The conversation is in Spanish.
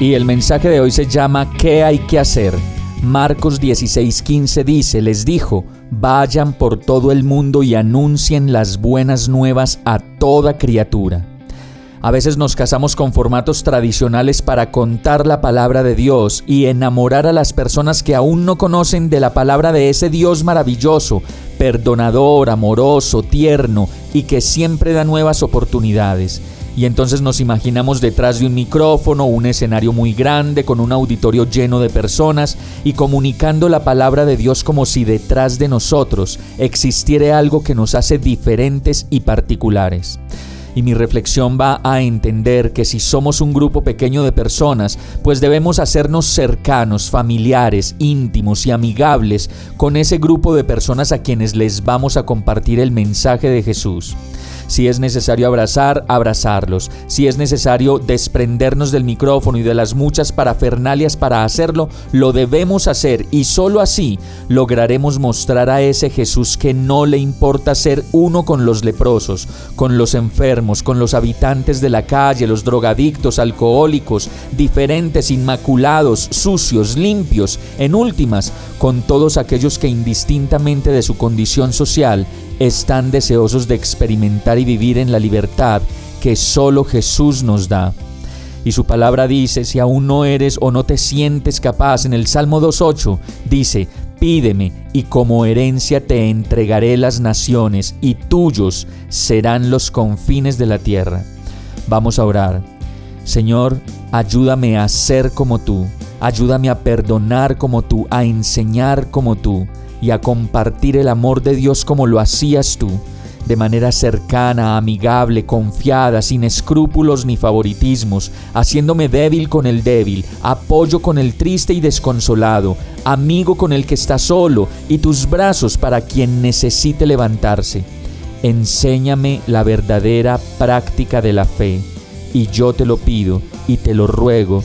Y el mensaje de hoy se llama ¿Qué hay que hacer? Marcos 16:15 dice, les dijo, vayan por todo el mundo y anuncien las buenas nuevas a toda criatura. A veces nos casamos con formatos tradicionales para contar la palabra de Dios y enamorar a las personas que aún no conocen de la palabra de ese Dios maravilloso, perdonador, amoroso, tierno y que siempre da nuevas oportunidades y entonces nos imaginamos detrás de un micrófono, un escenario muy grande, con un auditorio lleno de personas y comunicando la palabra de Dios como si detrás de nosotros existiera algo que nos hace diferentes y particulares. Y mi reflexión va a entender que si somos un grupo pequeño de personas, pues debemos hacernos cercanos, familiares, íntimos y amigables con ese grupo de personas a quienes les vamos a compartir el mensaje de Jesús. Si es necesario abrazar, abrazarlos. Si es necesario desprendernos del micrófono y de las muchas parafernalias para hacerlo, lo debemos hacer y solo así lograremos mostrar a ese Jesús que no le importa ser uno con los leprosos, con los enfermos, con los habitantes de la calle, los drogadictos, alcohólicos, diferentes, inmaculados, sucios, limpios, en últimas, con todos aquellos que indistintamente de su condición social están deseosos de experimentar y vivir en la libertad que solo Jesús nos da. Y su palabra dice, si aún no eres o no te sientes capaz, en el Salmo 2.8 dice, pídeme y como herencia te entregaré las naciones y tuyos serán los confines de la tierra. Vamos a orar. Señor, ayúdame a ser como tú, ayúdame a perdonar como tú, a enseñar como tú y a compartir el amor de Dios como lo hacías tú, de manera cercana, amigable, confiada, sin escrúpulos ni favoritismos, haciéndome débil con el débil, apoyo con el triste y desconsolado, amigo con el que está solo y tus brazos para quien necesite levantarse. Enséñame la verdadera práctica de la fe, y yo te lo pido y te lo ruego